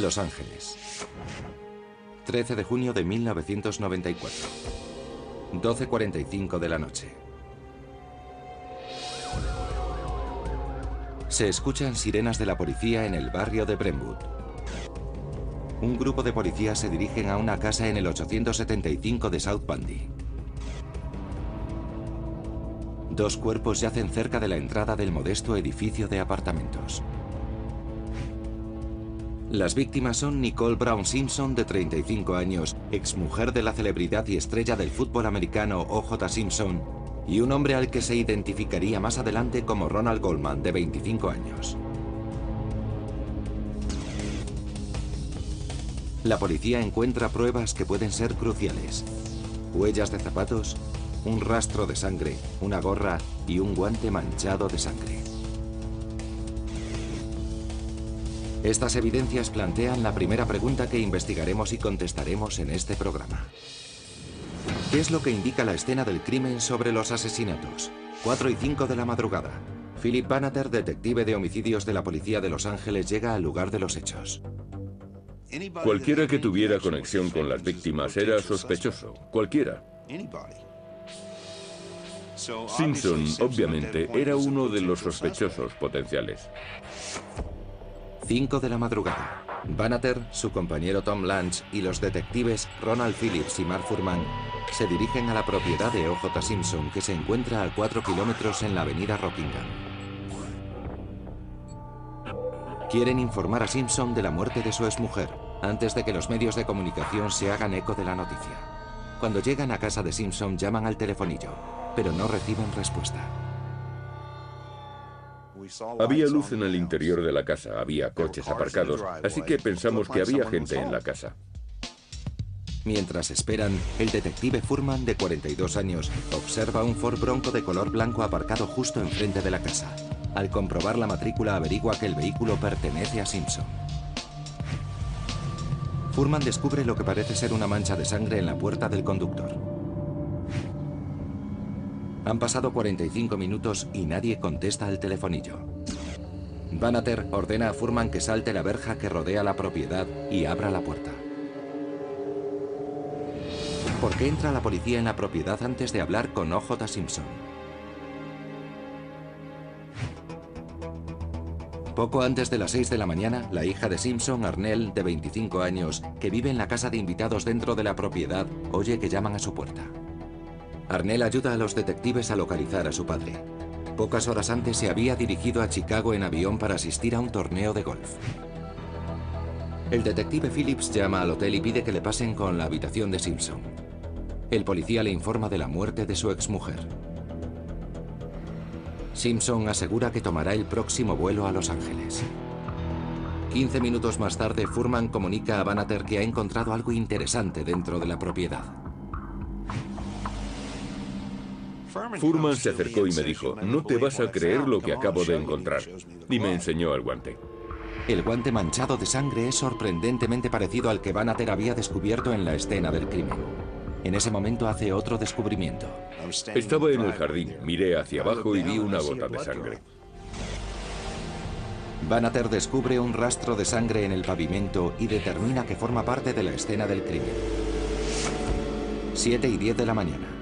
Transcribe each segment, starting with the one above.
Los Ángeles. 13 de junio de 1994. 12.45 de la noche. Se escuchan sirenas de la policía en el barrio de Brentwood. Un grupo de policías se dirigen a una casa en el 875 de South Bundy. Dos cuerpos yacen cerca de la entrada del modesto edificio de apartamentos. Las víctimas son Nicole Brown Simpson, de 35 años, exmujer de la celebridad y estrella del fútbol americano O.J. Simpson, y un hombre al que se identificaría más adelante como Ronald Goldman, de 25 años. La policía encuentra pruebas que pueden ser cruciales. Huellas de zapatos, un rastro de sangre, una gorra y un guante manchado de sangre. Estas evidencias plantean la primera pregunta que investigaremos y contestaremos en este programa. ¿Qué es lo que indica la escena del crimen sobre los asesinatos? 4 y 5 de la madrugada. Philip Bannater, detective de homicidios de la Policía de Los Ángeles, llega al lugar de los hechos. Cualquiera que tuviera conexión con las víctimas era sospechoso. Cualquiera. Simpson, obviamente, era uno de los sospechosos potenciales. 5 de la madrugada. Bannater, su compañero Tom Lance y los detectives Ronald Phillips y Mark Furman se dirigen a la propiedad de O.J. Simpson, que se encuentra a 4 kilómetros en la avenida Rockingham. Quieren informar a Simpson de la muerte de su exmujer, antes de que los medios de comunicación se hagan eco de la noticia. Cuando llegan a casa de Simpson llaman al telefonillo, pero no reciben respuesta. Había luz en el interior de la casa, había coches aparcados, así que pensamos que había gente en la casa. Mientras esperan, el detective Furman, de 42 años, observa un Ford Bronco de color blanco aparcado justo enfrente de la casa. Al comprobar la matrícula averigua que el vehículo pertenece a Simpson. Furman descubre lo que parece ser una mancha de sangre en la puerta del conductor. Han pasado 45 minutos y nadie contesta al telefonillo. Bannater ordena a Furman que salte la verja que rodea la propiedad y abra la puerta. ¿Por qué entra la policía en la propiedad antes de hablar con OJ Simpson? Poco antes de las 6 de la mañana, la hija de Simpson, Arnell, de 25 años, que vive en la casa de invitados dentro de la propiedad, oye que llaman a su puerta. Arnell ayuda a los detectives a localizar a su padre. Pocas horas antes se había dirigido a Chicago en avión para asistir a un torneo de golf. El detective Phillips llama al hotel y pide que le pasen con la habitación de Simpson. El policía le informa de la muerte de su exmujer. Simpson asegura que tomará el próximo vuelo a Los Ángeles. 15 minutos más tarde, Furman comunica a Bannater que ha encontrado algo interesante dentro de la propiedad. Furman se acercó y me dijo, no te vas a creer lo que acabo de encontrar. Y me enseñó el guante. El guante manchado de sangre es sorprendentemente parecido al que Bannater había descubierto en la escena del crimen. En ese momento hace otro descubrimiento. Estaba en el jardín, miré hacia abajo y vi una gota de sangre. Bannater descubre un rastro de sangre en el pavimento y determina que forma parte de la escena del crimen. 7 y 10 de la mañana.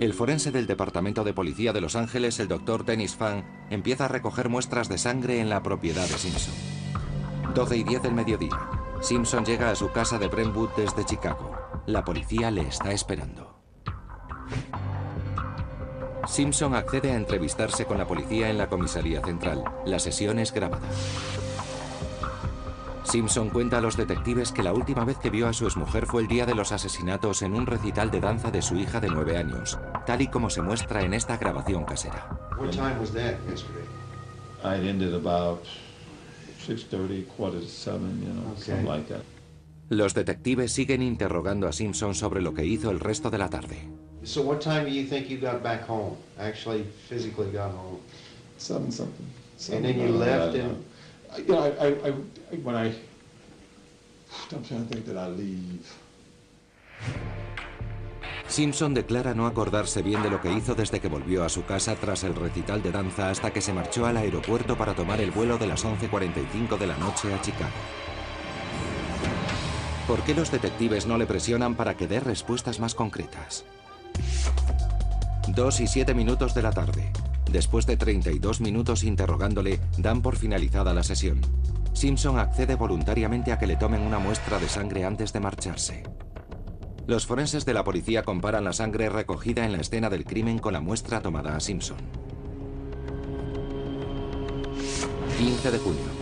El forense del Departamento de Policía de Los Ángeles, el doctor Dennis Fang, empieza a recoger muestras de sangre en la propiedad de Simpson. 12 y 10 del mediodía. Simpson llega a su casa de Brentwood desde Chicago. La policía le está esperando. Simpson accede a entrevistarse con la policía en la comisaría central. La sesión es grabada. Simpson cuenta a los detectives que la última vez que vio a su exmujer fue el día de los asesinatos en un recital de danza de su hija de nueve años, tal y como se muestra en esta grabación casera. What time was that yesterday? I ended about 6.30, quarter to seven, you know, something like that. Los detectives siguen interrogando a Simpson sobre lo que hizo el resto de la tarde. So what time do you think you got back home? Actually, physically got home? Seven something. And then you left and- You know, I, I, I, when I. Simpson declara no acordarse bien de lo que hizo desde que volvió a su casa tras el recital de danza hasta que se marchó al aeropuerto para tomar el vuelo de las 11.45 de la noche a Chicago. ¿Por qué los detectives no le presionan para que dé respuestas más concretas? Dos y siete minutos de la tarde. Después de 32 minutos interrogándole, dan por finalizada la sesión. Simpson accede voluntariamente a que le tomen una muestra de sangre antes de marcharse. Los forenses de la policía comparan la sangre recogida en la escena del crimen con la muestra tomada a Simpson. 15 de junio.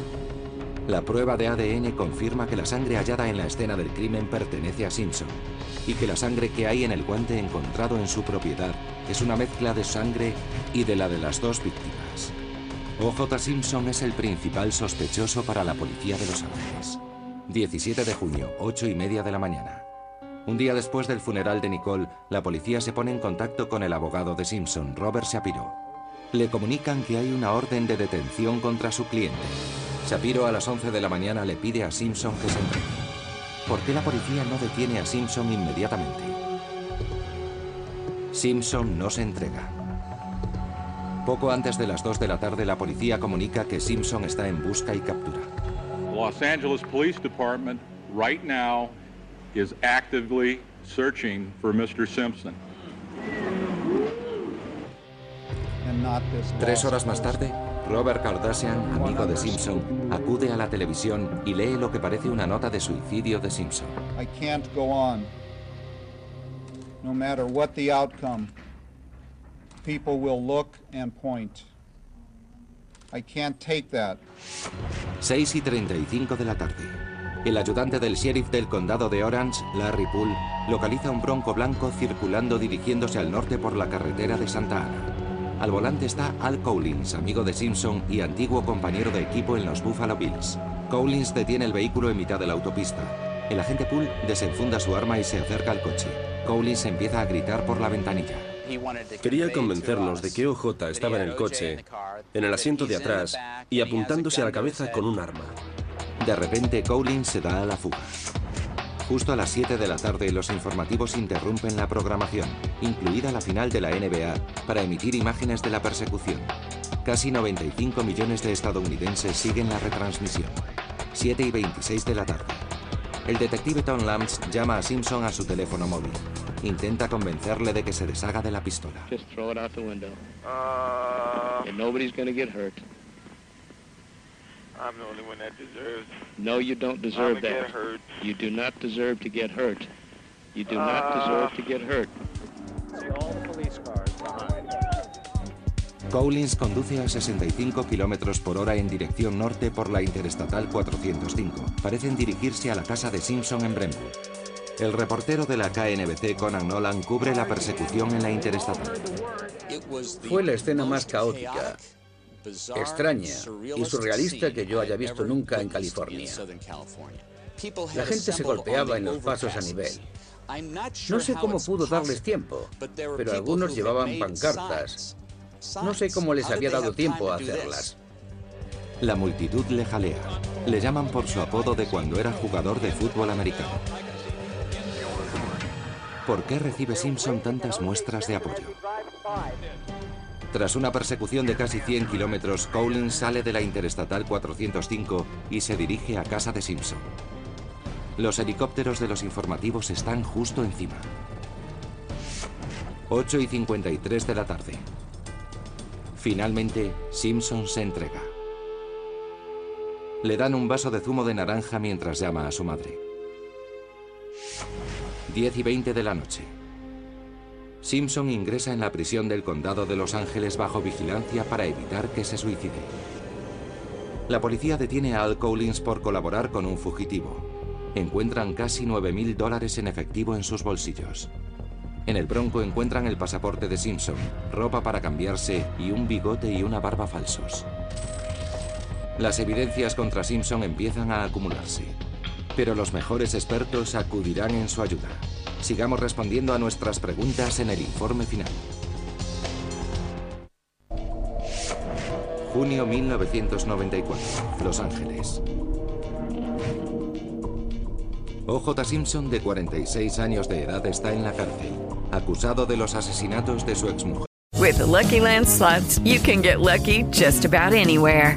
La prueba de ADN confirma que la sangre hallada en la escena del crimen pertenece a Simpson y que la sangre que hay en el guante encontrado en su propiedad es una mezcla de sangre y de la de las dos víctimas. OJ Simpson es el principal sospechoso para la policía de Los Ángeles. 17 de junio, 8 y media de la mañana. Un día después del funeral de Nicole, la policía se pone en contacto con el abogado de Simpson, Robert Shapiro. Le comunican que hay una orden de detención contra su cliente. Shapiro a las 11 de la mañana le pide a Simpson que se entregue. ¿Por qué la policía no detiene a Simpson inmediatamente? Simpson no se entrega. Poco antes de las 2 de la tarde, la policía comunica que Simpson está en busca y captura. Los Angeles Police Department right now is actively searching for Mr. Simpson. Tres horas más tarde, Robert Kardashian, amigo de Simpson, acude a la televisión y lee lo que parece una nota de suicidio de Simpson. I can't go on. No matter what the outcome, people will look and point. I can't take that. 6 y 35 de la tarde. El ayudante del sheriff del condado de Orange, Larry Poole, localiza un bronco blanco circulando dirigiéndose al norte por la carretera de Santa Ana. Al volante está Al Collins, amigo de Simpson y antiguo compañero de equipo en los Buffalo Bills. Collins detiene el vehículo en mitad de la autopista. El agente Poole desenfunda su arma y se acerca al coche. Collins empieza a gritar por la ventanilla. Quería convencernos de que OJ estaba en el coche, en el asiento de atrás y apuntándose a la cabeza con un arma. De repente, Collins se da a la fuga. Justo a las 7 de la tarde, los informativos interrumpen la programación, incluida la final de la NBA, para emitir imágenes de la persecución. Casi 95 millones de estadounidenses siguen la retransmisión. 7 y 26 de la tarde. El detective Tom Lambs llama a Simpson a su teléfono móvil. Intenta convencerle de que se deshaga de la pistola. Just throw it out the window. And nobody's gonna get hurt. I'm the only one that deserves. No, you don't deserve I'ma that. get hurt. You do not deserve to get hurt. You do not deserve to get hurt. All the police cars behind. Collins conduce a 65 kilómetros por hora en dirección norte por la Interestatal 405. Parecen dirigirse a la casa de Simpson en Brentwood. El reportero de la KNBC Conan Nolan cubre la persecución en la Interestatal. Fue la escena más caótica, extraña y surrealista que yo haya visto nunca en California. La gente se golpeaba en los pasos a nivel. No sé cómo pudo darles tiempo, pero algunos llevaban pancartas. No sé cómo les había dado tiempo a hacerlas. La multitud le jalea. Le llaman por su apodo de cuando era jugador de fútbol americano. ¿Por qué recibe Simpson tantas muestras de apoyo? Tras una persecución de casi 100 kilómetros, Collins sale de la Interestatal 405 y se dirige a casa de Simpson. Los helicópteros de los informativos están justo encima. 8 y 53 de la tarde. Finalmente, Simpson se entrega. Le dan un vaso de zumo de naranja mientras llama a su madre. 10 y 20 de la noche. Simpson ingresa en la prisión del condado de Los Ángeles bajo vigilancia para evitar que se suicide. La policía detiene a Al Collins por colaborar con un fugitivo. Encuentran casi 9.000 dólares en efectivo en sus bolsillos. En el bronco encuentran el pasaporte de Simpson, ropa para cambiarse y un bigote y una barba falsos. Las evidencias contra Simpson empiezan a acumularse, pero los mejores expertos acudirán en su ayuda. Sigamos respondiendo a nuestras preguntas en el informe final. Junio 1994, Los Ángeles. O.J. Simpson, de 46 años de edad, está en la cárcel, acusado de los asesinatos de su exmujer. With the Lucky Land you can get lucky just about anywhere.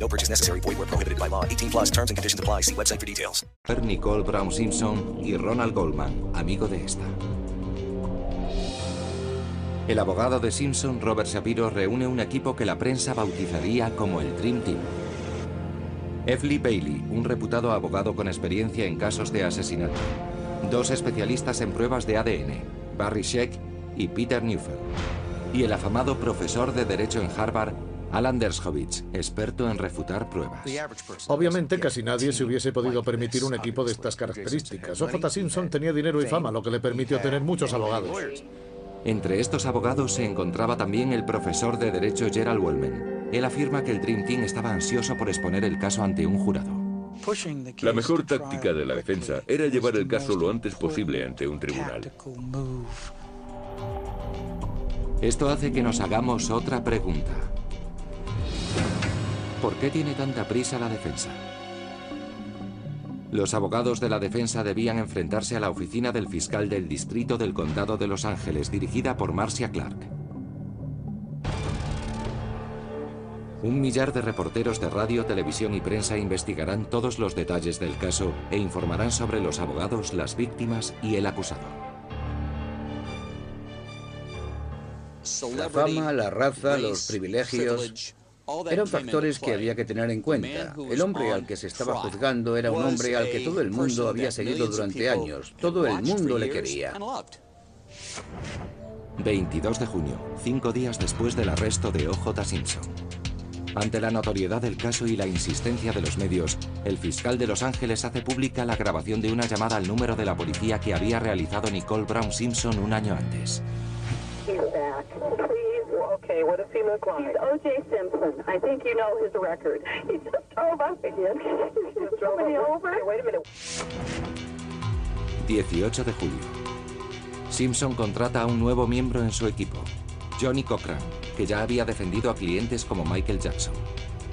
No purchase necessary. Void where prohibited by law. 18 plus terms and conditions apply. See website for details. Nicole Brown Simpson y Ronald Goldman, amigo de esta. El abogado de Simpson, Robert Shapiro, reúne un equipo que la prensa bautizaría como el Dream Team. F. Lee Bailey, un reputado abogado con experiencia en casos de asesinato. Dos especialistas en pruebas de ADN, Barry Sheck y Peter Neufeld. Y el afamado profesor de Derecho en Harvard, Alan Dershowitz, experto en refutar pruebas. Obviamente casi nadie se hubiese podido permitir un equipo de estas características. O.J. Simpson tenía dinero y fama, lo que le permitió tener muchos abogados. Entre estos abogados se encontraba también el profesor de Derecho Gerald Wellman. Él afirma que el Dream Team estaba ansioso por exponer el caso ante un jurado. La mejor táctica de la defensa era llevar el caso lo antes posible ante un tribunal. Esto hace que nos hagamos otra pregunta. ¿Por qué tiene tanta prisa la defensa? Los abogados de la defensa debían enfrentarse a la oficina del fiscal del distrito del condado de Los Ángeles, dirigida por Marcia Clark. Un millar de reporteros de radio, televisión y prensa investigarán todos los detalles del caso e informarán sobre los abogados, las víctimas y el acusado. La fama, la raza, los privilegios eran factores que había que tener en cuenta. El hombre al que se estaba juzgando era un hombre al que todo el mundo había seguido durante años. Todo el mundo le quería. 22 de junio, cinco días después del arresto de O.J. Simpson. Ante la notoriedad del caso y la insistencia de los medios, el fiscal de Los Ángeles hace pública la grabación de una llamada al número de la policía que había realizado Nicole Brown Simpson un año antes. Okay, what does he look like? He's O.J. Simpson. I think you know his record. He just drove up again. He just drove me over. Okay, wait a minute. 18 de julio. Simpson contrata a un nuevo miembro en su equipo, Johnny Cochran, que ya había defendido a clientes como Michael Jackson.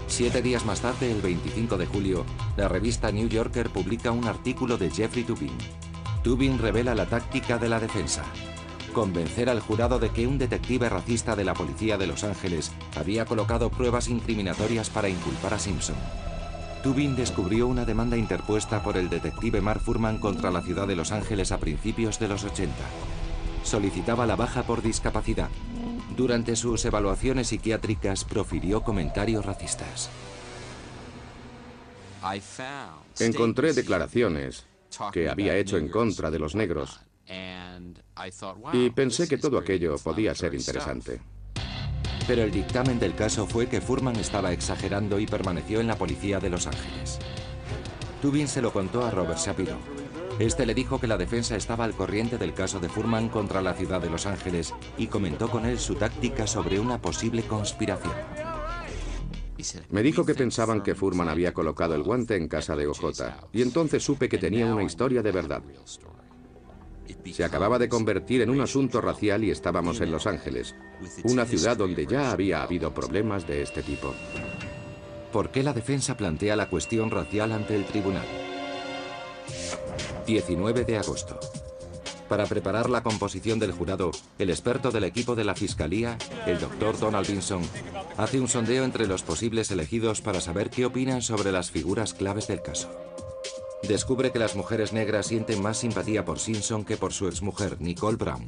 Siete días más tarde, el 25 de julio, la revista New Yorker publica un artículo de Jeffrey Tubin. Tubin revela la táctica de la defensa, convencer al jurado de que un detective racista de la policía de Los Ángeles había colocado pruebas incriminatorias para inculpar a Simpson. Tubin descubrió una demanda interpuesta por el detective Mark Furman contra la ciudad de Los Ángeles a principios de los 80. Solicitaba la baja por discapacidad. Durante sus evaluaciones psiquiátricas profirió comentarios racistas. Encontré declaraciones que había hecho en contra de los negros y pensé que todo aquello podía ser interesante. Pero el dictamen del caso fue que Furman estaba exagerando y permaneció en la policía de Los Ángeles. Tubin se lo contó a Robert Shapiro. Este le dijo que la defensa estaba al corriente del caso de Furman contra la ciudad de Los Ángeles y comentó con él su táctica sobre una posible conspiración. Me dijo que pensaban que Furman había colocado el guante en casa de OJ, y entonces supe que tenía una historia de verdad. Se acababa de convertir en un asunto racial y estábamos en Los Ángeles, una ciudad donde ya había habido problemas de este tipo. ¿Por qué la defensa plantea la cuestión racial ante el tribunal? 19 de agosto. Para preparar la composición del jurado, el experto del equipo de la Fiscalía, el doctor Donald Vinson, hace un sondeo entre los posibles elegidos para saber qué opinan sobre las figuras claves del caso descubre que las mujeres negras sienten más simpatía por Simpson que por su exmujer, Nicole Brown.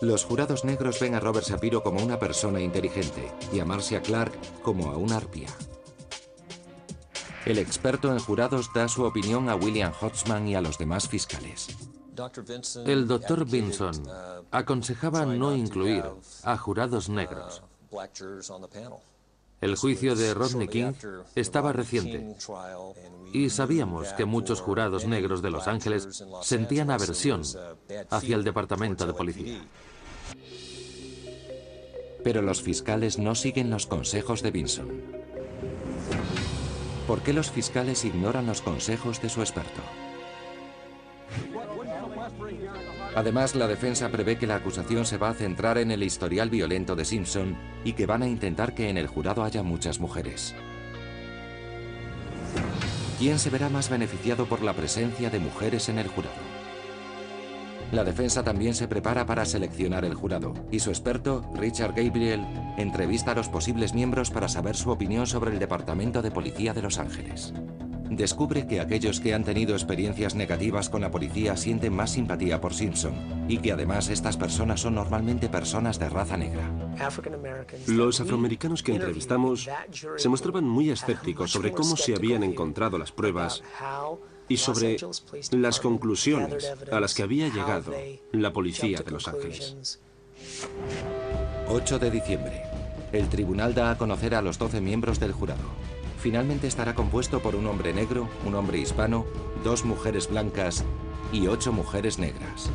Los jurados negros ven a Robert Shapiro como una persona inteligente y a Marcia Clark como a una arpía. El experto en jurados da su opinión a William Hodgman y a los demás fiscales. El doctor Vinson aconsejaba no incluir a jurados negros. El juicio de Rodney King estaba reciente y sabíamos que muchos jurados negros de Los Ángeles sentían aversión hacia el departamento de policía. Pero los fiscales no siguen los consejos de Vinson. ¿Por qué los fiscales ignoran los consejos de su experto? Además, la defensa prevé que la acusación se va a centrar en el historial violento de Simpson y que van a intentar que en el jurado haya muchas mujeres. ¿Quién se verá más beneficiado por la presencia de mujeres en el jurado? La defensa también se prepara para seleccionar el jurado y su experto, Richard Gabriel, entrevista a los posibles miembros para saber su opinión sobre el Departamento de Policía de Los Ángeles descubre que aquellos que han tenido experiencias negativas con la policía sienten más simpatía por Simpson y que además estas personas son normalmente personas de raza negra. Los afroamericanos que entrevistamos se mostraban muy escépticos sobre cómo se habían encontrado las pruebas y sobre las conclusiones a las que había llegado la policía de Los Ángeles. 8 de diciembre. El tribunal da a conocer a los 12 miembros del jurado finalmente estará compuesto por un hombre negro, un hombre hispano, dos mujeres blancas y ocho mujeres negras.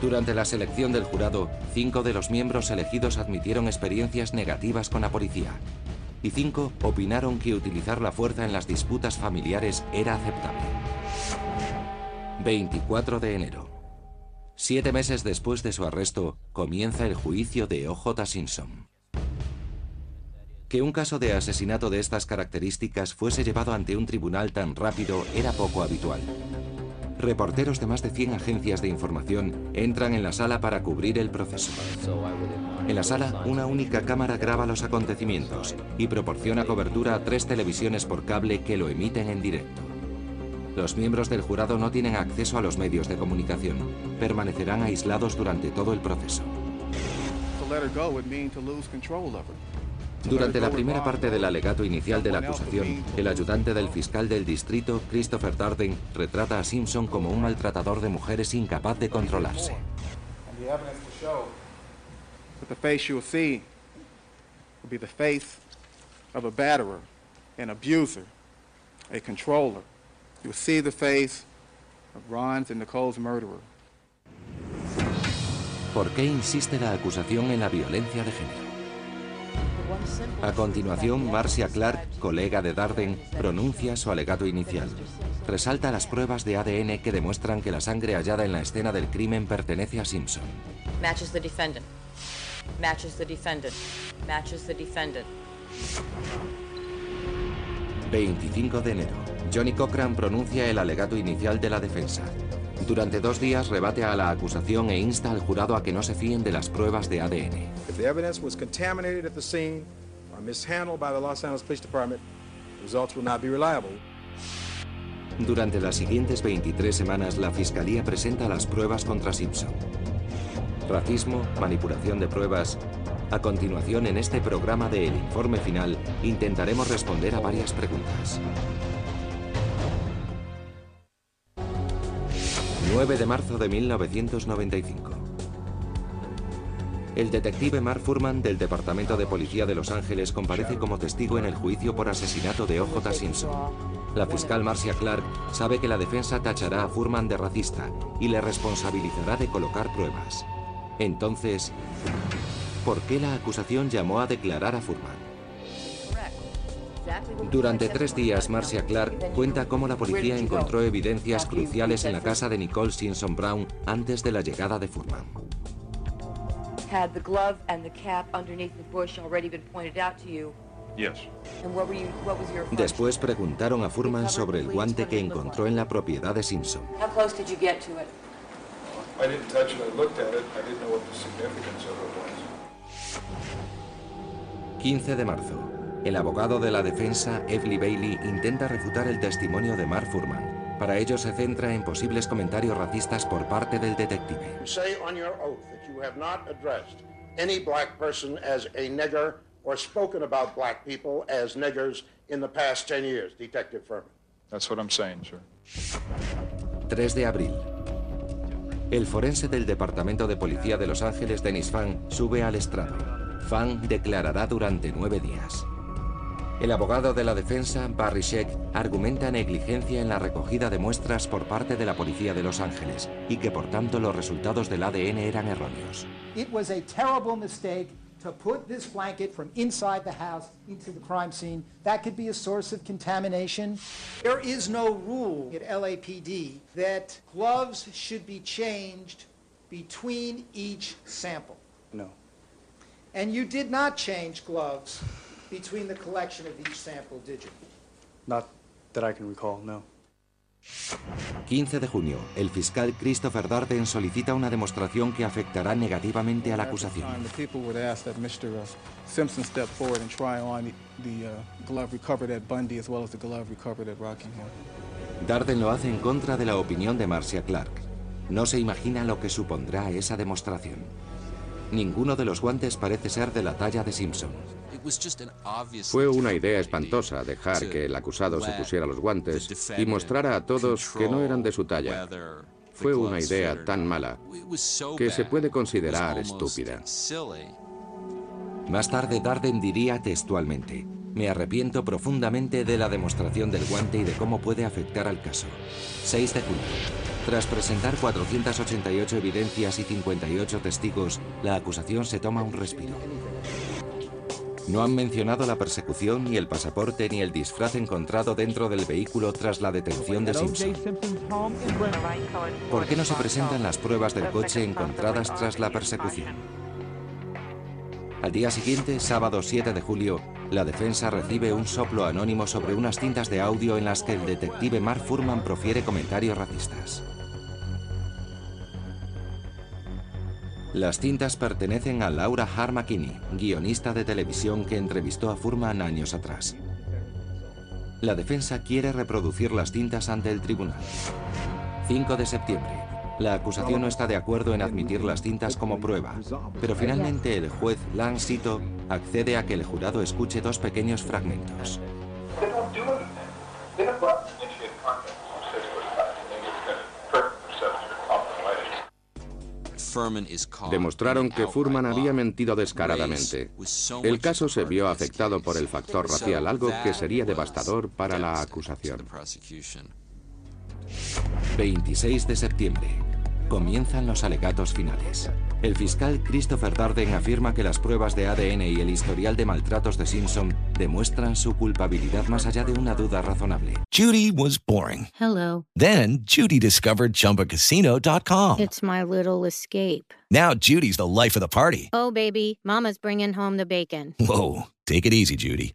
Durante la selección del jurado, cinco de los miembros elegidos admitieron experiencias negativas con la policía y cinco opinaron que utilizar la fuerza en las disputas familiares era aceptable. 24 de enero. Siete meses después de su arresto, comienza el juicio de O.J. Simpson. Que un caso de asesinato de estas características fuese llevado ante un tribunal tan rápido era poco habitual. Reporteros de más de 100 agencias de información entran en la sala para cubrir el proceso. En la sala, una única cámara graba los acontecimientos y proporciona cobertura a tres televisiones por cable que lo emiten en directo. Los miembros del jurado no tienen acceso a los medios de comunicación. Permanecerán aislados durante todo el proceso. Durante la primera parte del alegato inicial de la acusación, el ayudante del fiscal del distrito, Christopher Darden, retrata a Simpson como un maltratador de mujeres incapaz de controlarse. ¿Por qué insiste la acusación en la violencia de género? A continuación, Marcia Clark, colega de Darden, pronuncia su alegato inicial. Resalta las pruebas de ADN que demuestran que la sangre hallada en la escena del crimen pertenece a Simpson. Matches the defendant. Matches the defendant. Matches the defendant. 25 de enero. Johnny Cochran pronuncia el alegato inicial de la defensa. Durante dos días rebate a la acusación e insta al jurado a que no se fíen de las pruebas de ADN. If the evidence was contaminated at the scene or mishandled by the Los Angeles Police Department, the results will not be reliable. Durante las siguientes 23 semanas, la Fiscalía presenta las pruebas contra Simpson. Racismo, manipulación de pruebas. A continuación, en este programa de El Informe Final, intentaremos responder a varias preguntas. 9 de marzo de 1995. El detective Mark Furman del Departamento de Policía de Los Ángeles comparece como testigo en el juicio por asesinato de O.J. Simpson. La fiscal Marcia Clark sabe que la defensa tachará a Furman de racista y le responsabilizará de colocar pruebas. Entonces, ¿por qué la acusación llamó a declarar a Furman? Durante tres días, Marcia Clark cuenta cómo la policía encontró evidencias cruciales en la casa de Nicole Simpson Brown antes de la llegada de Furman. Had the glove and the cap underneath the bush already been pointed out to you? Después preguntaron a Furman sobre el guante que encontró en la propiedad de Simpson. How close did you get to it? I didn't touch it, I looked at it, I didn't know what the significance of it was. 15 de marzo. El abogado de la defensa, Evely Bailey, intenta refutar el testimonio de Mark Furman. Para ello se centra en posibles comentarios racistas por parte del detective. You say on your oath that you have not addressed any black person as a nigger or spoken about black people as niggers in the past 10 years, Detective Furman. That's what I'm saying, sir. 3 de abril. El forense del Departamento de Policía de Los Ángeles, Dennis Fan, sube al estrado. Fan declarará durante nueve días. El abogado de la defensa, Barry Sheck, argumenta negligencia en la recogida de muestras por parte de la Policía de Los Ángeles y que por tanto los resultados del ADN eran erróneos. It was a terrible mistake to put this blanket from inside the house into the crime scene. That could be a source of contamination. There is no rule at LAPD that gloves should be changed between each sample. No. And you did not change gloves between the collection of each sample, did you? Not that I can recall, no. 15 de junio, el fiscal Christopher Darden solicita una demostración que afectará negativamente a la acusación. The people would ask that Mr. Simpson step forward and try on the, the glove recovered at Bundy as well as the glove recovered at Rockingham. Darden lo hace en contra de la opinión de Marcia Clark. No se imagina lo que supondrá esa demostración. Ninguno de los guantes parece ser de la talla de Simpson. Fue una idea espantosa dejar que el acusado se pusiera los guantes y mostrara a todos que no eran de su talla. Fue una idea tan mala que se puede considerar estúpida. Más tarde Darden diría textualmente, me arrepiento profundamente de la demostración del guante y de cómo puede afectar al caso. 6 de junio. Tras presentar 488 evidencias y 58 testigos, la acusación se toma un respiro. No han mencionado la persecución, ni el pasaporte, ni el disfraz encontrado dentro del vehículo tras la detención de Simpson. ¿Por qué no se presentan las pruebas del coche encontradas tras la persecución? Al día siguiente, sábado 7 de julio, la defensa recibe un soplo anónimo sobre unas cintas de audio en las que el detective Mark Furman profiere comentarios racistas. Las cintas pertenecen a Laura Harmakini, guionista de televisión que entrevistó a Furman años atrás. La defensa quiere reproducir las cintas ante el tribunal. 5 de septiembre. La acusación no está de acuerdo en admitir las cintas como prueba, pero finalmente el juez Lance Sito accede a que el jurado escuche dos pequeños fragmentos. Demostraron que Furman había mentido descaradamente. El caso se vio afectado por el factor racial, algo que sería devastador para la acusación. 26 de septiembre. Comienzan los alegatos finales. El fiscal Christopher Darden afirma que las pruebas de ADN y el historial de maltratos de Simpson demuestran su culpabilidad más allá de una duda razonable. Judy was boring. Hello. Then Judy discovered chumbacasino.com. It's my little escape. Now Judy's the life of the party. Oh, baby, Mama's bringing home the bacon. Whoa. Take it easy, Judy.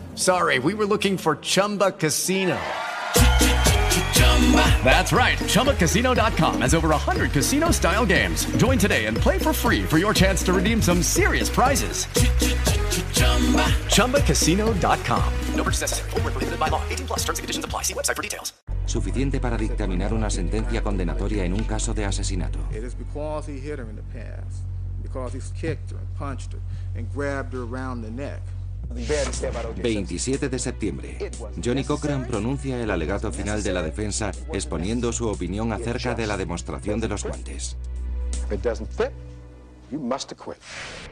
Sorry, we were looking for Chumba Casino. That's right. ChumbaCasino.com has over 100 casino style games. Join today and play for free for your chance to redeem some serious prizes. ChumbaCasino.com. No purchase necessary. Void where prohibited by law. 18 plus terms and conditions apply. See website for details. Suficiente para dictaminar una sentencia condenatoria en un caso de asesinato. It is because he hit her in the past, because he's kicked her and punched her and grabbed her around the neck. 27 de septiembre. Johnny Cochran pronuncia el alegato final de la defensa exponiendo su opinión acerca de la demostración de los guantes.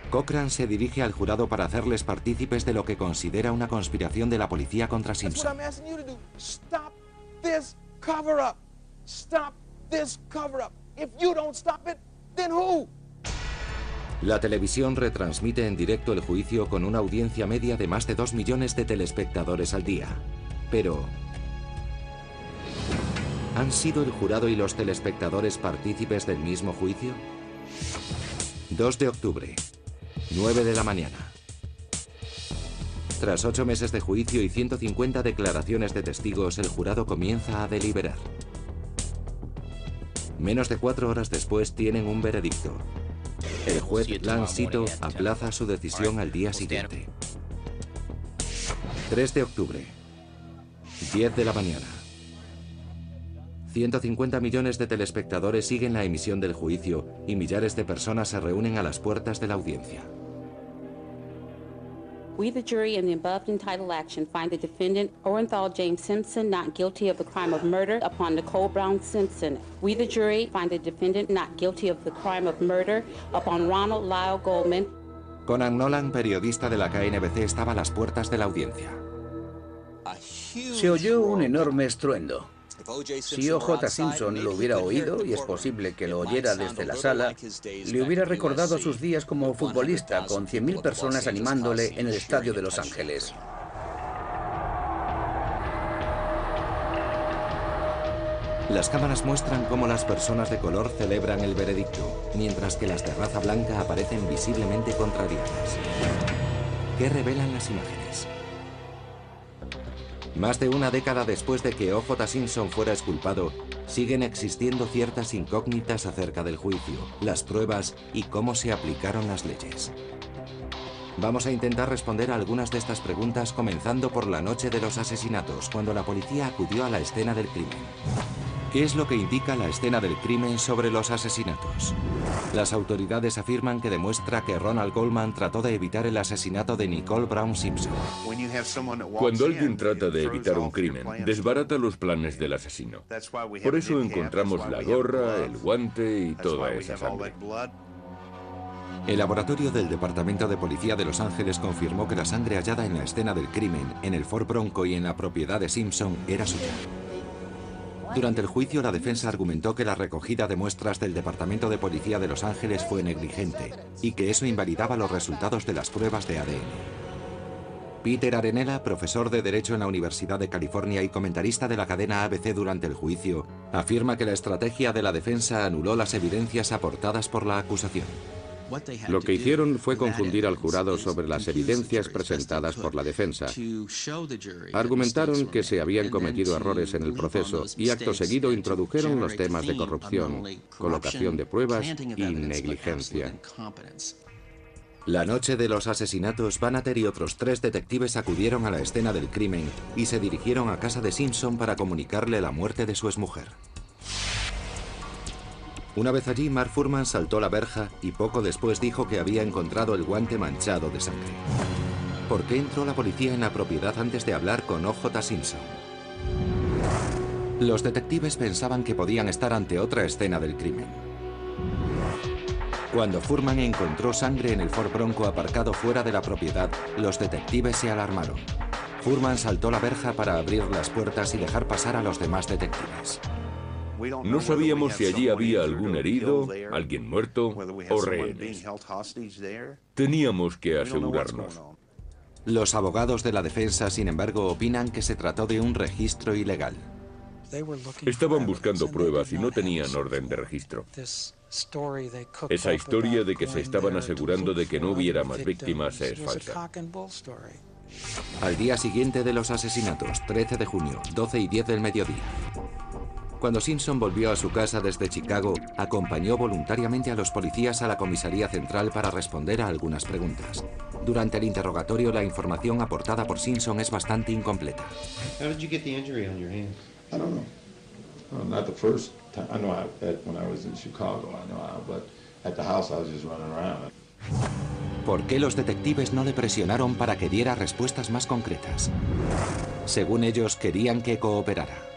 Cochran se dirige al jurado para hacerles partícipes de lo que considera una conspiración de la policía contra Simpson. Stop this cover up. If you don't stop it, then who? La televisión retransmite en directo el juicio con una audiencia media de más de 2 millones de telespectadores al día. Pero... ¿Han sido el jurado y los telespectadores partícipes del mismo juicio? 2 de octubre, 9 de la mañana. Tras ocho meses de juicio y 150 declaraciones de testigos, el jurado comienza a deliberar. Menos de cuatro horas después tienen un veredicto. El juez Lance Sito aplaza su decisión al día siguiente. 3 de octubre, 10 de la mañana. 150 millones de telespectadores siguen la emisión del juicio y millares de personas se reúnen a las puertas de la audiencia. We, the jury, in the above entitled action, find the defendant, Orenthal James Simpson, not guilty of the crime of murder upon Nicole Brown Simpson. We, the jury, find the defendant not guilty of the crime of murder upon Ronald Lyle Goldman. Conan Nolan, periodista de la KNBC, estaba a las puertas de la audiencia. Se oyó un enorme estruendo. Si O.J. Simpson lo hubiera oído, y es posible que lo oyera desde la sala, le hubiera recordado sus días como futbolista, con 100.000 personas animándole en el estadio de Los Ángeles. Las cámaras muestran cómo las personas de color celebran el veredicto, mientras que las de raza blanca aparecen visiblemente contrariadas. ¿Qué revelan las imágenes? Más de una década después de que O.J. Simpson fuera exculpado, siguen existiendo ciertas incógnitas acerca del juicio, las pruebas y cómo se aplicaron las leyes. Vamos a intentar responder a algunas de estas preguntas comenzando por la noche de los asesinatos, cuando la policía acudió a la escena del crimen. ¿Qué es lo que indica la escena del crimen sobre los asesinatos? Las autoridades afirman que demuestra que Ronald Goldman trató de evitar el asesinato de Nicole Brown Simpson. Cuando alguien trata de evitar un crimen, desbarata los planes del asesino. Por eso encontramos la gorra, el guante y toda esa sangre. El laboratorio del Departamento de Policía de Los Ángeles confirmó que la sangre hallada en la escena del crimen, en el Ford Bronco y en la propiedad de Simpson era suya. Durante el juicio, la defensa argumentó que la recogida de muestras del Departamento de Policía de Los Ángeles fue negligente y que eso invalidaba los resultados de las pruebas de ADN. Peter Arenela, profesor de Derecho en la Universidad de California y comentarista de la cadena ABC durante el juicio, afirma que la estrategia de la defensa anuló las evidencias aportadas por la acusación. Lo que hicieron fue confundir al jurado sobre las evidencias presentadas por la defensa. Argumentaron que se habían cometido errores en el proceso y acto seguido introdujeron los temas de corrupción, colocación de pruebas y negligencia. La noche de los asesinatos, Bannater y otros tres detectives acudieron a la escena del crimen y se dirigieron a casa de Simpson para comunicarle la muerte de su exmujer. Una vez allí, Mark Furman saltó la verja y poco después dijo que había encontrado el guante manchado de sangre. ¿Por qué entró la policía en la propiedad antes de hablar con O.J. Simpson? Los detectives pensaban que podían estar ante otra escena del crimen. Cuando Furman encontró sangre en el Ford Bronco aparcado fuera de la propiedad, los detectives se alarmaron. Furman saltó la verja para abrir las puertas y dejar pasar a los demás detectives. No sabíamos si allí había algún herido, alguien muerto o rehenes. Teníamos que asegurarnos. Los abogados de la defensa, sin embargo, opinan que se trató de un registro ilegal. Estaban buscando pruebas y no tenían orden de registro. Esa historia de que se estaban asegurando de que no hubiera más víctimas es falsa. Al día siguiente de los asesinatos, 13 de junio, 12 y 10 del mediodía. Cuando Simpson volvió a su casa desde Chicago, acompañó voluntariamente a los policías a la comisaría central para responder a algunas preguntas. Durante el interrogatorio, la información aportada por Simpson es bastante incompleta. I don't know. Not the first time. I know I, at, when I was in Chicago, I know I, but at the house I was just running around. ¿Por qué los detectives no le presionaron para que diera respuestas más concretas? Según ellos, querían que cooperara.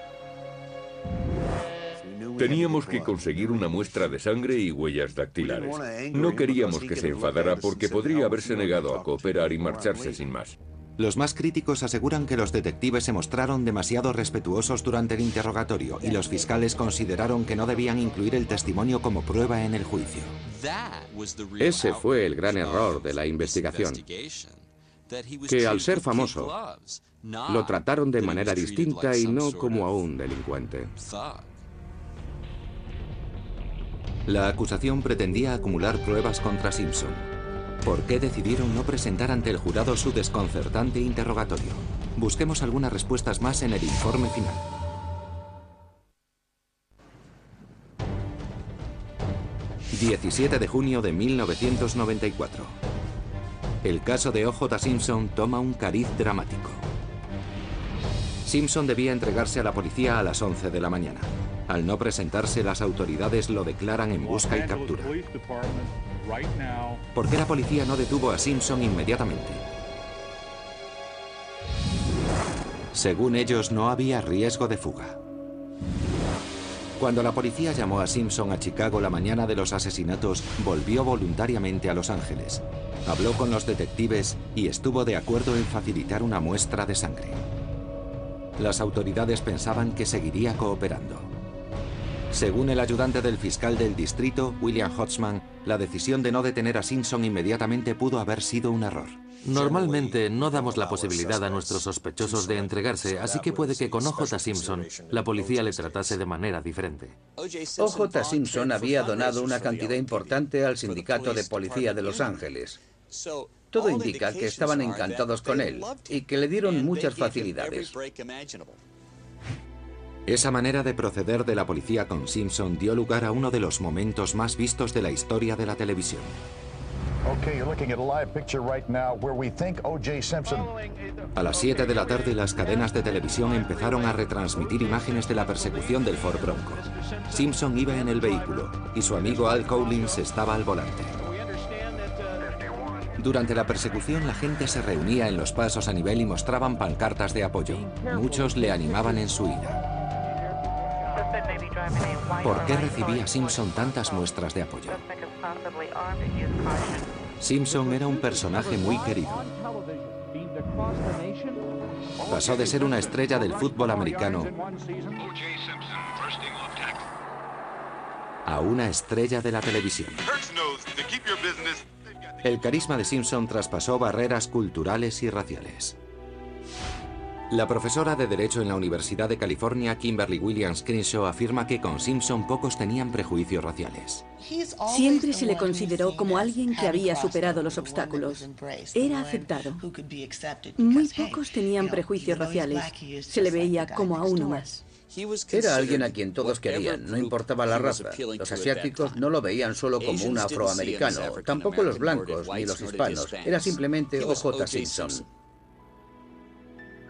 Teníamos que conseguir una muestra de sangre y huellas dactilares. No queríamos que se enfadara porque podría haberse negado a cooperar y marcharse sin más. Los más críticos aseguran que los detectives se mostraron demasiado respetuosos durante el interrogatorio y los fiscales consideraron que no debían incluir el testimonio como prueba en el juicio. Ese fue el gran error de la investigación, que al ser famoso, lo trataron de manera distinta y no como a un delincuente. La acusación pretendía acumular pruebas contra Simpson. ¿Por qué decidieron no presentar ante el jurado su desconcertante interrogatorio? Busquemos algunas respuestas más en el informe final. ...17 de junio de 1994... El caso de O.J. Simpson toma un cariz dramático. Simpson debía entregarse a la policía a las 11 de la mañana. Al no presentarse, las autoridades lo declaran en busca y captura. ¿Por qué la policía no detuvo a Simpson inmediatamente? Según ellos, no había riesgo de fuga. Cuando la policía llamó a Simpson a Chicago la mañana de los asesinatos, volvió voluntariamente a Los Ángeles. Habló con los detectives y estuvo de acuerdo en facilitar una muestra de sangre. Las autoridades pensaban que seguiría cooperando. Según el ayudante del fiscal del distrito, William Hodgman, la decisión de no detener a Simpson inmediatamente pudo haber sido un error. Normalmente no damos la posibilidad a nuestros sospechosos de entregarse, así que puede que con O.J. Simpson la policía le tratase de manera diferente. O.J. Simpson había donado una cantidad importante al sindicato de policía de Los Ángeles. Todo indica que estaban encantados con él y que le dieron muchas facilidades. Esa manera de proceder de la policía con Simpson dio lugar a uno de los momentos más vistos de la historia de la televisión. A las 7 de la tarde las cadenas de televisión empezaron a retransmitir imágenes de la persecución del Ford Bronco. Simpson iba en el vehículo y su amigo Al Collins estaba al volante. Durante la persecución la gente se reunía en los pasos a nivel y mostraban pancartas de apoyo. Muchos le animaban en su ira. ¿Por qué recibía Simpson tantas muestras de apoyo? Simpson era un personaje muy querido. Pasó de ser una estrella del fútbol americano a una estrella de la televisión. El carisma de Simpson traspasó barreras culturales y raciales. La profesora de Derecho en la Universidad de California, Kimberly Williams Crenshaw, afirma que con Simpson pocos tenían prejuicios raciales. Siempre se le consideró como alguien que había superado los obstáculos. Era aceptado. Muy pocos tenían prejuicios raciales. Se le veía como a uno más. Era alguien a quien todos querían, no importaba la raza. Los asiáticos no lo veían solo como un afroamericano, tampoco los blancos ni los hispanos. Era simplemente O.J. Simpson.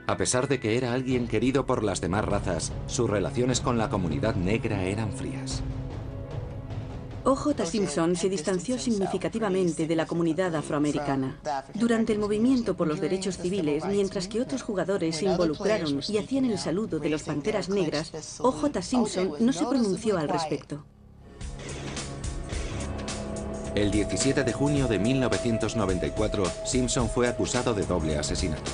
A pesar de que era alguien querido por las demás razas, sus relaciones con la comunidad negra eran frías. O.J. Simpson se distanció significativamente de la comunidad afroamericana. Durante el movimiento por los derechos civiles, mientras que otros jugadores se involucraron y hacían el saludo de los Panteras Negras, O.J. Simpson no se pronunció al respecto. El 17 de junio de 1994, Simpson fue acusado de doble asesinato.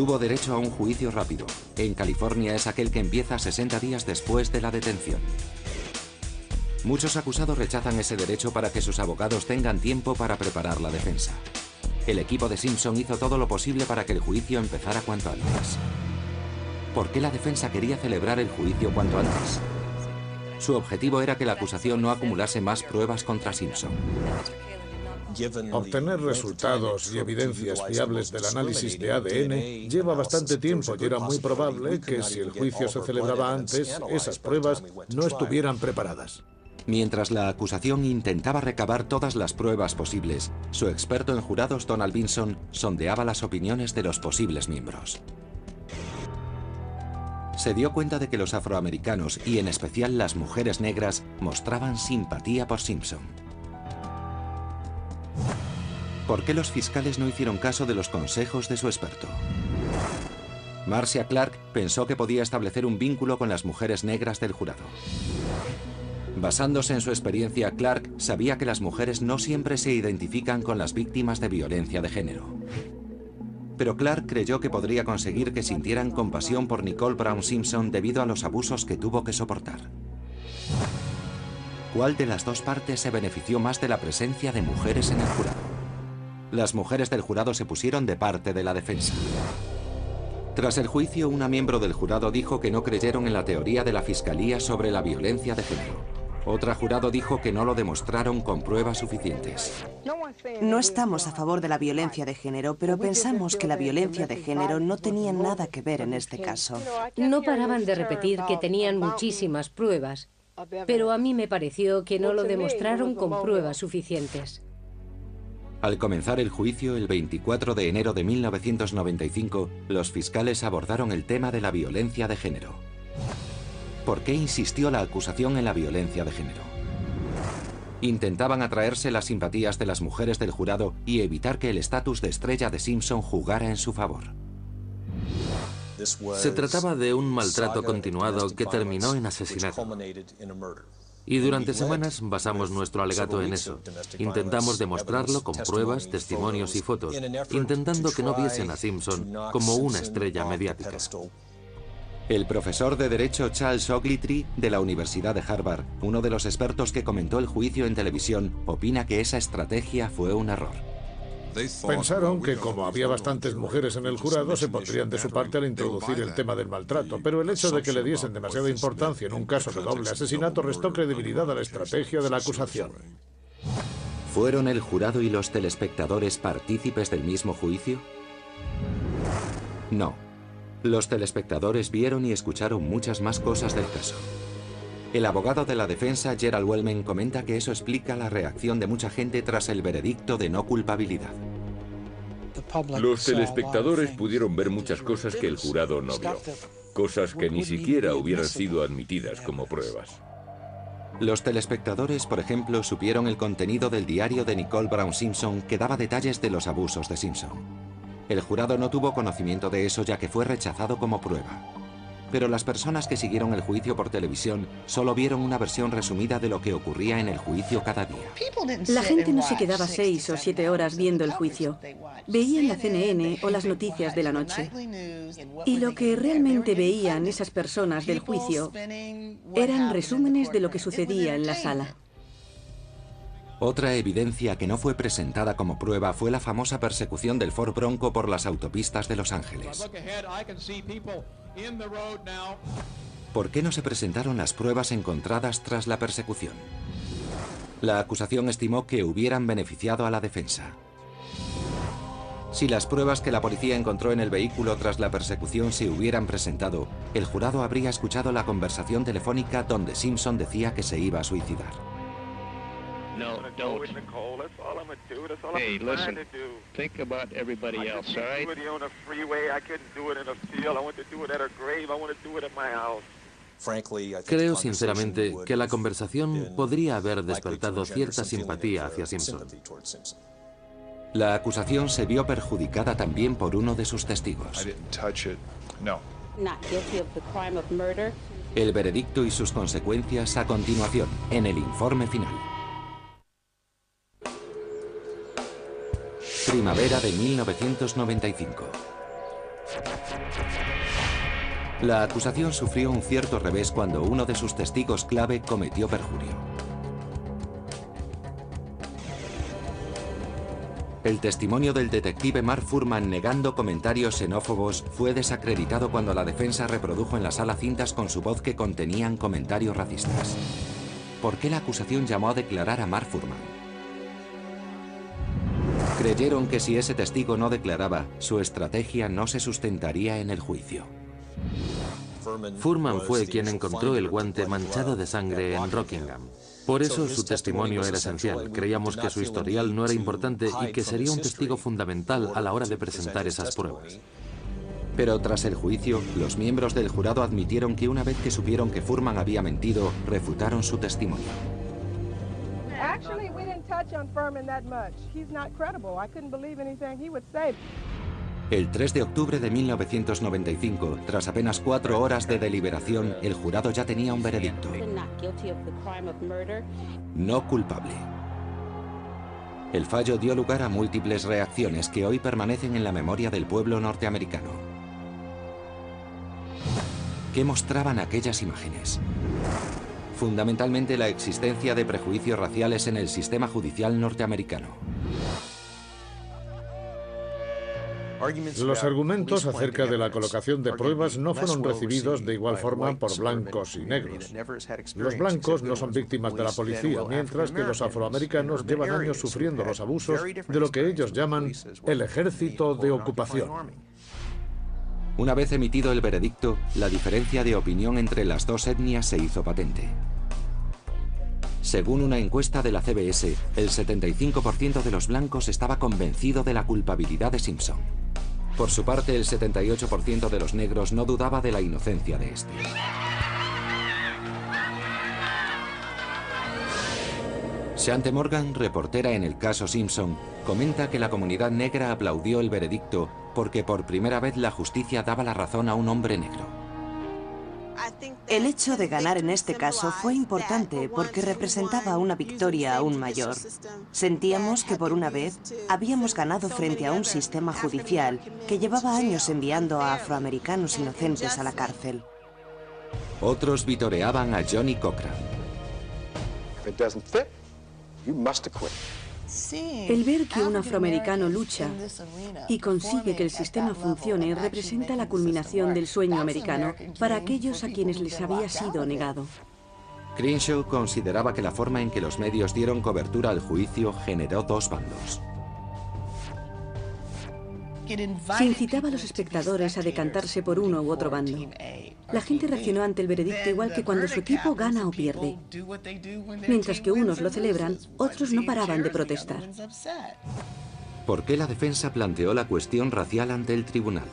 Tuvo derecho a un juicio rápido. En California es aquel que empieza 60 días después de la detención. Muchos acusados rechazan ese derecho para que sus abogados tengan tiempo para preparar la defensa. El equipo de Simpson hizo todo lo posible para que el juicio empezara cuanto antes. ¿Por qué la defensa quería celebrar el juicio cuanto antes? Su objetivo era que la acusación no acumulase más pruebas contra Simpson. Obtener resultados y evidencias fiables del análisis de ADN lleva bastante tiempo y era muy probable que si el juicio se celebraba antes, esas pruebas no estuvieran preparadas. Mientras la acusación intentaba recabar todas las pruebas posibles, su experto en jurados Donald Vinson sondeaba las opiniones de los posibles miembros. Se dio cuenta de que los afroamericanos y en especial las mujeres negras mostraban simpatía por Simpson. ¿Por qué los fiscales no hicieron caso de los consejos de su experto? Marcia Clark pensó que podía establecer un vínculo con las mujeres negras del jurado. Basándose en su experiencia, Clark sabía que las mujeres no siempre se identifican con las víctimas de violencia de género. Pero Clark creyó que podría conseguir que sintieran compasión por Nicole Brown Simpson debido a los abusos que tuvo que soportar. ¿Cuál de las dos partes se benefició más de la presencia de mujeres en el jurado? Las mujeres del jurado se pusieron de parte de la defensa. Tras el juicio, una miembro del jurado dijo que no creyeron en la teoría de la Fiscalía sobre la violencia de género. Otra jurado dijo que no lo demostraron con pruebas suficientes. No estamos a favor de la violencia de género, pero pensamos que la violencia de género no tenía nada que ver en este caso. No paraban de repetir que tenían muchísimas pruebas, pero a mí me pareció que no lo demostraron con pruebas suficientes. Al comenzar el juicio el 24 de enero de 1995, los fiscales abordaron el tema de la violencia de género. ¿Por qué insistió la acusación en la violencia de género? Intentaban atraerse las simpatías de las mujeres del jurado y evitar que el estatus de estrella de Simpson jugara en su favor. Se trataba de un maltrato continuado que terminó en asesinato. Y durante semanas basamos nuestro alegato en eso. Intentamos demostrarlo con pruebas, testimonios y fotos, intentando que no viesen a Simpson como una estrella mediática. El profesor de Derecho Charles Ogletree de la Universidad de Harvard, uno de los expertos que comentó el juicio en televisión, opina que esa estrategia fue un error. Pensaron que como había bastantes mujeres en el jurado, se pondrían de su parte al introducir el tema del maltrato, pero el hecho de que le diesen demasiada importancia en un caso de doble asesinato restó credibilidad a la estrategia de la acusación. ¿Fueron el jurado y los telespectadores partícipes del mismo juicio? No. Los telespectadores vieron y escucharon muchas más cosas del caso. El abogado de la defensa, Gerald Wellman, comenta que eso explica la reacción de mucha gente tras el veredicto de no culpabilidad. Los telespectadores pudieron ver muchas cosas que el jurado no vio, cosas que ni siquiera hubieran sido admitidas como pruebas. Los telespectadores, por ejemplo, supieron el contenido del diario de Nicole Brown Simpson que daba detalles de los abusos de Simpson. El jurado no tuvo conocimiento de eso ya que fue rechazado como prueba pero las personas que siguieron el juicio por televisión solo vieron una versión resumida de lo que ocurría en el juicio cada día. La gente no se quedaba seis o siete horas viendo el juicio. Veían la CNN o las noticias de la noche. Y lo que realmente veían esas personas del juicio eran resúmenes de lo que sucedía en la sala. Otra evidencia que no fue presentada como prueba fue la famosa persecución del Ford Bronco por las autopistas de Los Ángeles. ¿Por qué no se presentaron las pruebas encontradas tras la persecución? La acusación estimó que hubieran beneficiado a la defensa. Si las pruebas que la policía encontró en el vehículo tras la persecución se hubieran presentado, el jurado habría escuchado la conversación telefónica donde Simpson decía que se iba a suicidar. No, don't. Hey, listen. Think about everybody else, all right? on a freeway. I couldn't do it in a field. I want to do it at a grave. I want to do it at my house. Creo sinceramente que la conversación podría haber despertado cierta simpatía hacia Simpson. La acusación se vio perjudicada también por uno de sus testigos. El veredicto y sus consecuencias a continuación, en el informe final. Primavera de 1995. La acusación sufrió un cierto revés cuando uno de sus testigos clave cometió perjurio. El testimonio del detective Mark Furman negando comentarios xenófobos fue desacreditado cuando la defensa reprodujo en la sala cintas con su voz que contenían comentarios racistas. ¿Por qué la acusación llamó a declarar a Mark Furman? Creyeron que si ese testigo no declaraba, su estrategia no se sustentaría en el juicio. Furman fue quien encontró el guante manchado de sangre en Rockingham. Por eso su testimonio era esencial. Creíamos que su historial no era importante y que sería un testigo fundamental a la hora de presentar esas pruebas. Pero tras el juicio, los miembros del jurado admitieron que una vez que supieron que Furman había mentido, refutaron su testimonio. El 3 de octubre de 1995, tras apenas cuatro horas de deliberación, el jurado ya tenía un veredicto. No culpable. El fallo dio lugar a múltiples reacciones que hoy permanecen en la memoria del pueblo norteamericano. ¿Qué mostraban aquellas imágenes? Fundamentalmente la existencia de prejuicios raciales en el sistema judicial norteamericano. Los argumentos acerca de la colocación de pruebas no fueron recibidos de igual forma por blancos y negros. Los blancos no son víctimas de la policía, mientras que los afroamericanos llevan años sufriendo los abusos de lo que ellos llaman el ejército de ocupación. Una vez emitido el veredicto, la diferencia de opinión entre las dos etnias se hizo patente. Según una encuesta de la CBS, el 75% de los blancos estaba convencido de la culpabilidad de Simpson. Por su parte, el 78% de los negros no dudaba de la inocencia de este. Shante Morgan, reportera en el caso Simpson, comenta que la comunidad negra aplaudió el veredicto porque por primera vez la justicia daba la razón a un hombre negro. El hecho de ganar en este caso fue importante porque representaba una victoria aún mayor. Sentíamos que por una vez habíamos ganado frente a un sistema judicial que llevaba años enviando a afroamericanos inocentes a la cárcel. Otros vitoreaban a Johnny Cochran. El ver que un afroamericano lucha y consigue que el sistema funcione representa la culminación del sueño americano para aquellos a quienes les había sido negado. Crenshaw consideraba que la forma en que los medios dieron cobertura al juicio generó dos bandos. Se incitaba a los espectadores a decantarse por uno u otro bando. La gente reaccionó ante el veredicto igual que cuando su equipo gana o pierde. Mientras que unos lo celebran, otros no paraban de protestar. ¿Por qué la defensa planteó la cuestión racial ante el tribunal?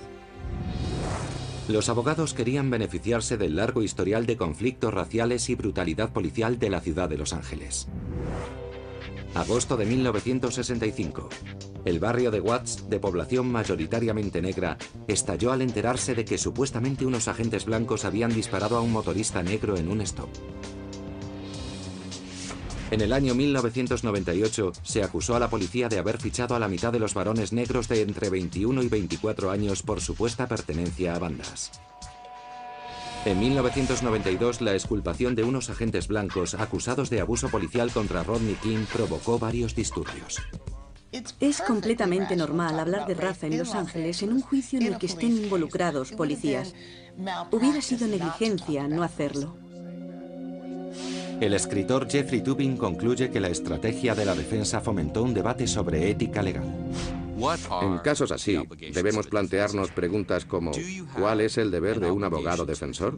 Los abogados querían beneficiarse del largo historial de conflictos raciales y brutalidad policial de la ciudad de Los Ángeles. Agosto de 1965. El barrio de Watts, de población mayoritariamente negra, estalló al enterarse de que supuestamente unos agentes blancos habían disparado a un motorista negro en un stop. En el año 1998 se acusó a la policía de haber fichado a la mitad de los varones negros de entre 21 y 24 años por supuesta pertenencia a bandas. En 1992, la exculpación de unos agentes blancos acusados de abuso policial contra Rodney King provocó varios disturbios. Es completamente normal hablar de raza en Los Ángeles en un juicio en el que estén involucrados policías. Hubiera sido negligencia no hacerlo. El escritor Jeffrey Tubin concluye que la estrategia de la defensa fomentó un debate sobre ética legal. En casos así, debemos plantearnos preguntas como ¿cuál es el deber de un abogado defensor?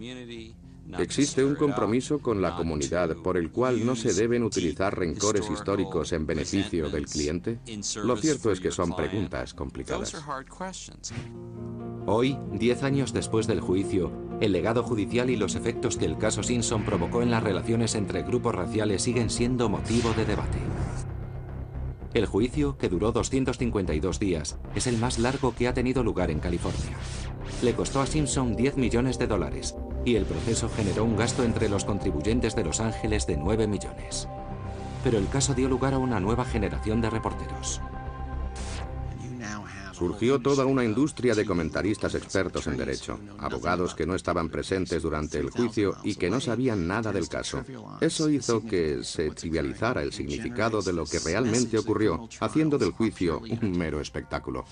¿Existe un compromiso con la comunidad por el cual no se deben utilizar rencores históricos en beneficio del cliente? Lo cierto es que son preguntas complicadas. Hoy, diez años después del juicio, el legado judicial y los efectos que el caso Simpson provocó en las relaciones entre grupos raciales siguen siendo motivo de debate. El juicio, que duró 252 días, es el más largo que ha tenido lugar en California. Le costó a Simpson 10 millones de dólares y el proceso generó un gasto entre los contribuyentes de Los Ángeles de 9 millones. Pero el caso dio lugar a una nueva generación de reporteros. Surgió toda una industria de comentaristas expertos en derecho, abogados que no estaban presentes durante el juicio y que no sabían nada del caso. Eso hizo que se trivializara el significado de lo que realmente ocurrió, haciendo del juicio un mero espectáculo.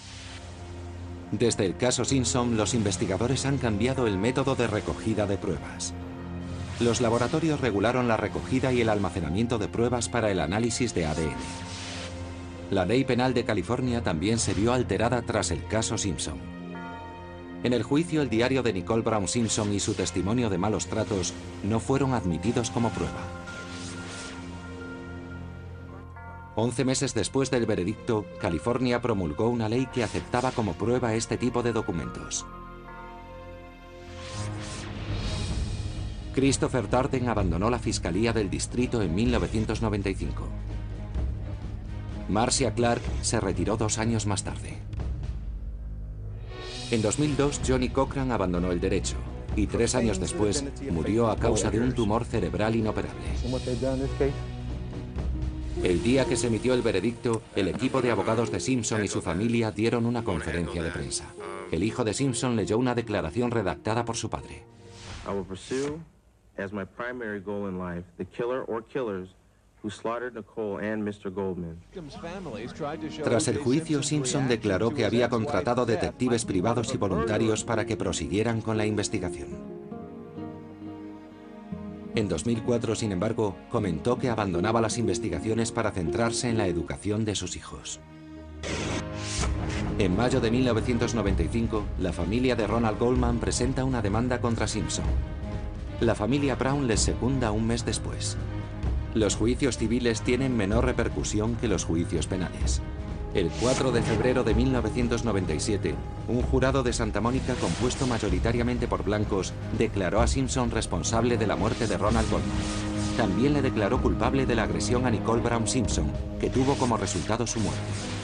Desde el caso Simpson, los investigadores han cambiado el método de recogida de pruebas. Los laboratorios regularon la recogida y el almacenamiento de pruebas para el análisis de ADN. La ley penal de California también se vio alterada tras el caso Simpson. En el juicio, el diario de Nicole Brown Simpson y su testimonio de malos tratos no fueron admitidos como prueba. Once meses después del veredicto, California promulgó una ley que aceptaba como prueba este tipo de documentos. Christopher Darden abandonó la Fiscalía del Distrito en 1995. Marcia Clark se retiró dos años más tarde. En 2002, Johnny Cochran abandonó el derecho y tres años después murió a causa de un tumor cerebral inoperable. El día que se emitió el veredicto, el equipo de abogados de Simpson y su familia dieron una conferencia de prensa. El hijo de Simpson leyó una declaración redactada por su padre. Tras el juicio, Simpson declaró que había contratado detectives privados y voluntarios para que prosiguieran con la investigación. En 2004, sin embargo, comentó que abandonaba las investigaciones para centrarse en la educación de sus hijos. En mayo de 1995, la familia de Ronald Goldman presenta una demanda contra Simpson. La familia Brown les secunda un mes después. Los juicios civiles tienen menor repercusión que los juicios penales. El 4 de febrero de 1997, un jurado de Santa Mónica compuesto mayoritariamente por blancos declaró a Simpson responsable de la muerte de Ronald Goldman. También le declaró culpable de la agresión a Nicole Brown Simpson, que tuvo como resultado su muerte.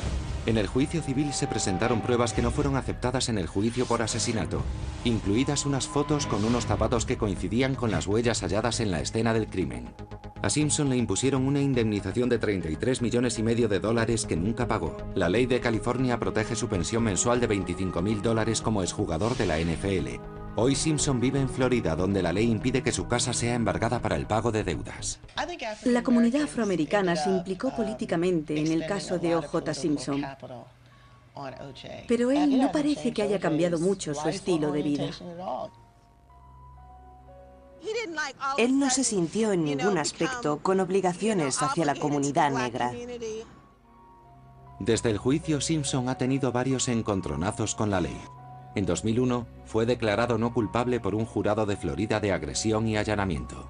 En el juicio civil se presentaron pruebas que no fueron aceptadas en el juicio por asesinato, incluidas unas fotos con unos zapatos que coincidían con las huellas halladas en la escena del crimen. A Simpson le impusieron una indemnización de 33 millones y medio de dólares que nunca pagó. La ley de California protege su pensión mensual de 25 mil dólares como exjugador de la NFL. Hoy Simpson vive en Florida, donde la ley impide que su casa sea embargada para el pago de deudas. La comunidad afroamericana se implicó políticamente en el caso de O.J. Simpson. Pero él no parece que haya cambiado mucho su estilo de vida. Él no se sintió en ningún aspecto con obligaciones hacia la comunidad negra. Desde el juicio, Simpson ha tenido varios encontronazos con la ley. En 2001 fue declarado no culpable por un jurado de Florida de agresión y allanamiento.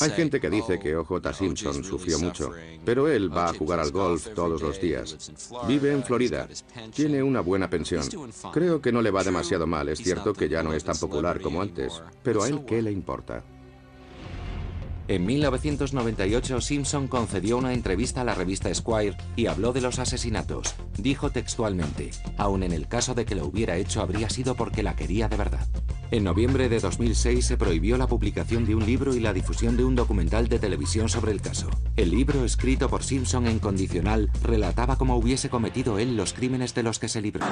Hay gente que dice que O.J. Simpson sufrió mucho, pero él va a jugar al golf todos los días. Vive en Florida, tiene una buena pensión. Creo que no le va demasiado mal, es cierto que ya no es tan popular como antes, pero a él qué le importa. En 1998, Simpson concedió una entrevista a la revista Esquire y habló de los asesinatos. Dijo textualmente, aun en el caso de que lo hubiera hecho habría sido porque la quería de verdad. En noviembre de 2006 se prohibió la publicación de un libro y la difusión de un documental de televisión sobre el caso. El libro, escrito por Simpson en condicional, relataba cómo hubiese cometido él los crímenes de los que se libró.